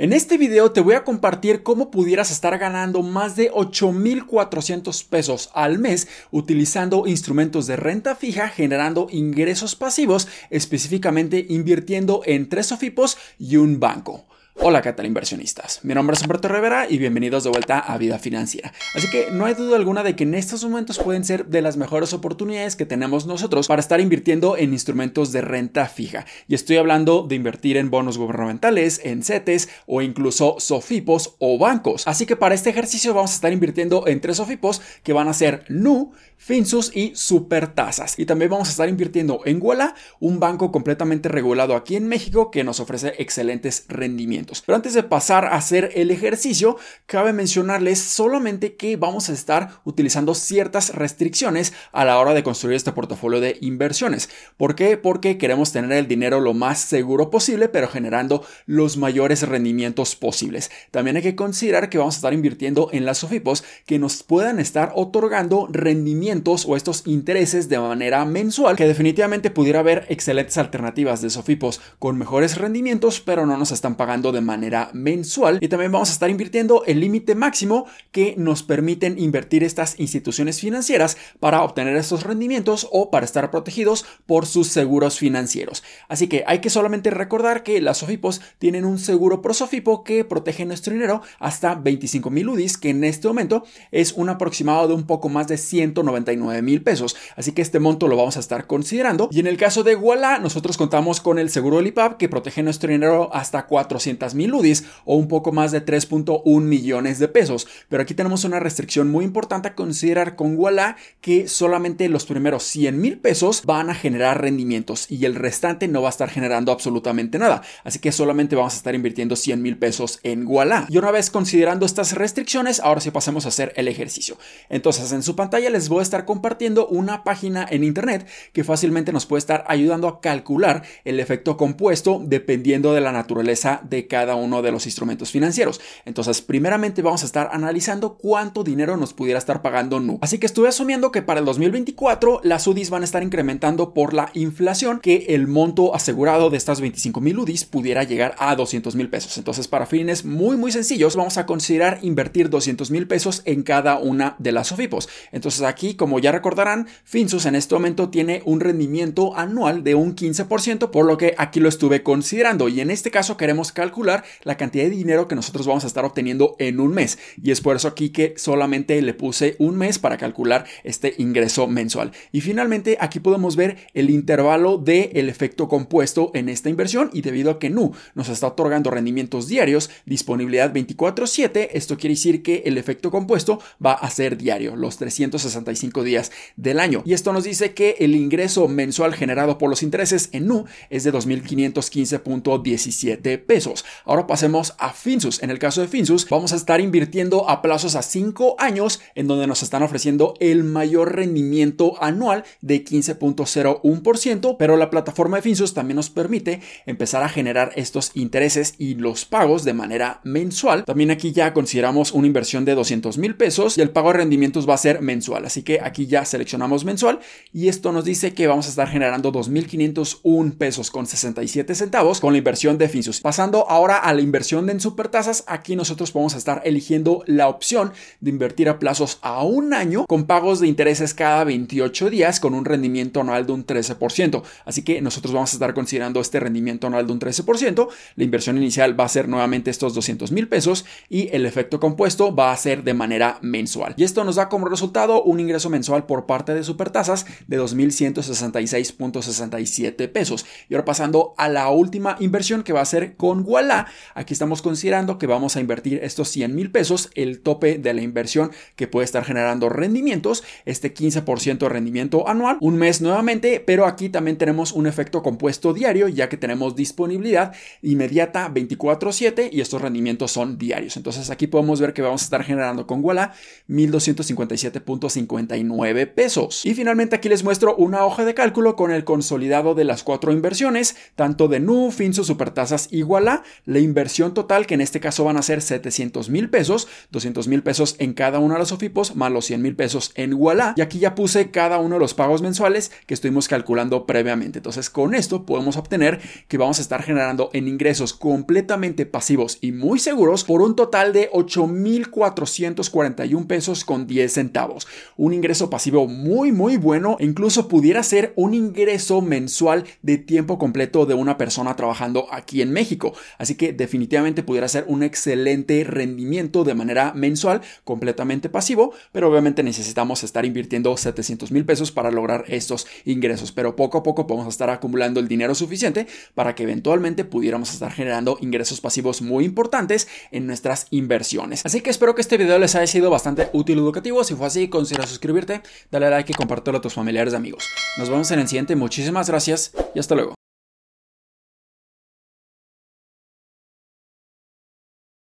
En este video te voy a compartir cómo pudieras estar ganando más de 8.400 pesos al mes utilizando instrumentos de renta fija generando ingresos pasivos, específicamente invirtiendo en tres sofipos y un banco. Hola, ¿qué tal inversionistas? Mi nombre es Humberto Rivera y bienvenidos de vuelta a Vida Financiera. Así que no hay duda alguna de que en estos momentos pueden ser de las mejores oportunidades que tenemos nosotros para estar invirtiendo en instrumentos de renta fija. Y estoy hablando de invertir en bonos gubernamentales, en CETES o incluso SOFIPOS o bancos. Así que para este ejercicio vamos a estar invirtiendo en tres SOFIPOS que van a ser NU, Finsus y Supertasas. Y también vamos a estar invirtiendo en Guala, un banco completamente regulado aquí en México que nos ofrece excelentes rendimientos. Pero antes de pasar a hacer el ejercicio, cabe mencionarles solamente que vamos a estar utilizando ciertas restricciones a la hora de construir este portafolio de inversiones. ¿Por qué? Porque queremos tener el dinero lo más seguro posible, pero generando los mayores rendimientos posibles. También hay que considerar que vamos a estar invirtiendo en las SOFIPOS que nos puedan estar otorgando rendimientos o estos intereses de manera mensual, que definitivamente pudiera haber excelentes alternativas de SOFIPOS con mejores rendimientos, pero no nos están pagando de manera mensual y también vamos a estar invirtiendo el límite máximo que nos permiten invertir estas instituciones financieras para obtener estos rendimientos o para estar protegidos por sus seguros financieros. Así que hay que solamente recordar que las SOFIPOS tienen un seguro prosofipo que protege nuestro dinero hasta 25 mil UDIs, que en este momento es un aproximado de un poco más de 199 mil pesos. Así que este monto lo vamos a estar considerando. Y en el caso de Walla, nosotros contamos con el seguro del IPAP que protege nuestro dinero hasta 400 mil UDIs o un poco más de 3.1 millones de pesos. Pero aquí tenemos una restricción muy importante a considerar con Walla que solamente los primeros 100 mil pesos van a generar rendimientos y el restante no va a estar generando absolutamente nada. Así que solamente vamos a estar invirtiendo 100 mil pesos en Walla. Y una vez considerando estas restricciones, ahora sí pasemos a hacer el ejercicio. Entonces en su pantalla les voy a estar compartiendo una página en internet que fácilmente nos puede estar ayudando a calcular el efecto compuesto dependiendo de la naturaleza de cada uno de los instrumentos financieros. Entonces, primeramente vamos a estar analizando cuánto dinero nos pudiera estar pagando NU. Así que estuve asumiendo que para el 2024 las UDIs van a estar incrementando por la inflación, que el monto asegurado de estas 25 mil UDIs pudiera llegar a 200 mil pesos. Entonces, para fines muy, muy sencillos, vamos a considerar invertir 200 mil pesos en cada una de las SOFIPOS. Entonces, aquí, como ya recordarán, Finsus en este momento tiene un rendimiento anual de un 15%, por lo que aquí lo estuve considerando. Y en este caso queremos calcular la cantidad de dinero que nosotros vamos a estar obteniendo en un mes. Y es por eso aquí que solamente le puse un mes para calcular este ingreso mensual. Y finalmente aquí podemos ver el intervalo del el efecto compuesto en esta inversión y debido a que NU nos está otorgando rendimientos diarios, disponibilidad 24/7, esto quiere decir que el efecto compuesto va a ser diario, los 365 días del año. Y esto nos dice que el ingreso mensual generado por los intereses en NU es de 2.515.17 pesos. Ahora pasemos a Finsus. En el caso de Finsus, vamos a estar invirtiendo a plazos a 5 años en donde nos están ofreciendo el mayor rendimiento anual de 15.01%, pero la plataforma de Finsus también nos permite empezar a generar estos intereses y los pagos de manera mensual. También aquí ya consideramos una inversión de 200 mil pesos y el pago de rendimientos va a ser mensual. Así que aquí ya seleccionamos mensual y esto nos dice que vamos a estar generando 2.501 pesos con 67 centavos con la inversión de Finsus. Pasando ahora a la inversión en supertasas, aquí nosotros podemos estar eligiendo la opción de invertir a plazos a un año con pagos de intereses cada 28 días con un rendimiento anual de un 13%. Así que nosotros vamos a estar considerando este rendimiento anual de un 13%. La inversión inicial va a ser nuevamente estos 200 mil pesos y el efecto compuesto va a ser de manera mensual. Y esto nos da como resultado un ingreso mensual por parte de supertasas de 2.166.67 pesos. Y ahora pasando a la última inversión que va a ser con Walla aquí estamos considerando que vamos a invertir estos 100 mil pesos, el tope de la inversión que puede estar generando rendimientos, este 15% de rendimiento anual, un mes nuevamente, pero aquí también tenemos un efecto compuesto diario, ya que tenemos disponibilidad inmediata 24/7 y estos rendimientos son diarios. Entonces aquí podemos ver que vamos a estar generando con Walla 1257.59 pesos. Y finalmente aquí les muestro una hoja de cálculo con el consolidado de las cuatro inversiones, tanto de NU, Finso, Supertasas y Walla la inversión total, que en este caso van a ser 700 mil pesos, 200 mil pesos en cada una de las OFIPOS, más los 100 mil pesos en Walla. Y aquí ya puse cada uno de los pagos mensuales que estuvimos calculando previamente. Entonces, con esto podemos obtener que vamos a estar generando en ingresos completamente pasivos y muy seguros por un total de 8,441 pesos con 10 centavos. Un ingreso pasivo muy, muy bueno e incluso pudiera ser un ingreso mensual de tiempo completo de una persona trabajando aquí en México. Que definitivamente pudiera ser un excelente rendimiento de manera mensual, completamente pasivo, pero obviamente necesitamos estar invirtiendo 700 mil pesos para lograr estos ingresos. Pero poco a poco podemos estar acumulando el dinero suficiente para que eventualmente pudiéramos estar generando ingresos pasivos muy importantes en nuestras inversiones. Así que espero que este video les haya sido bastante útil y educativo. Si fue así, considera suscribirte, dale like y compártelo a tus familiares y amigos. Nos vemos en el siguiente. Muchísimas gracias y hasta luego.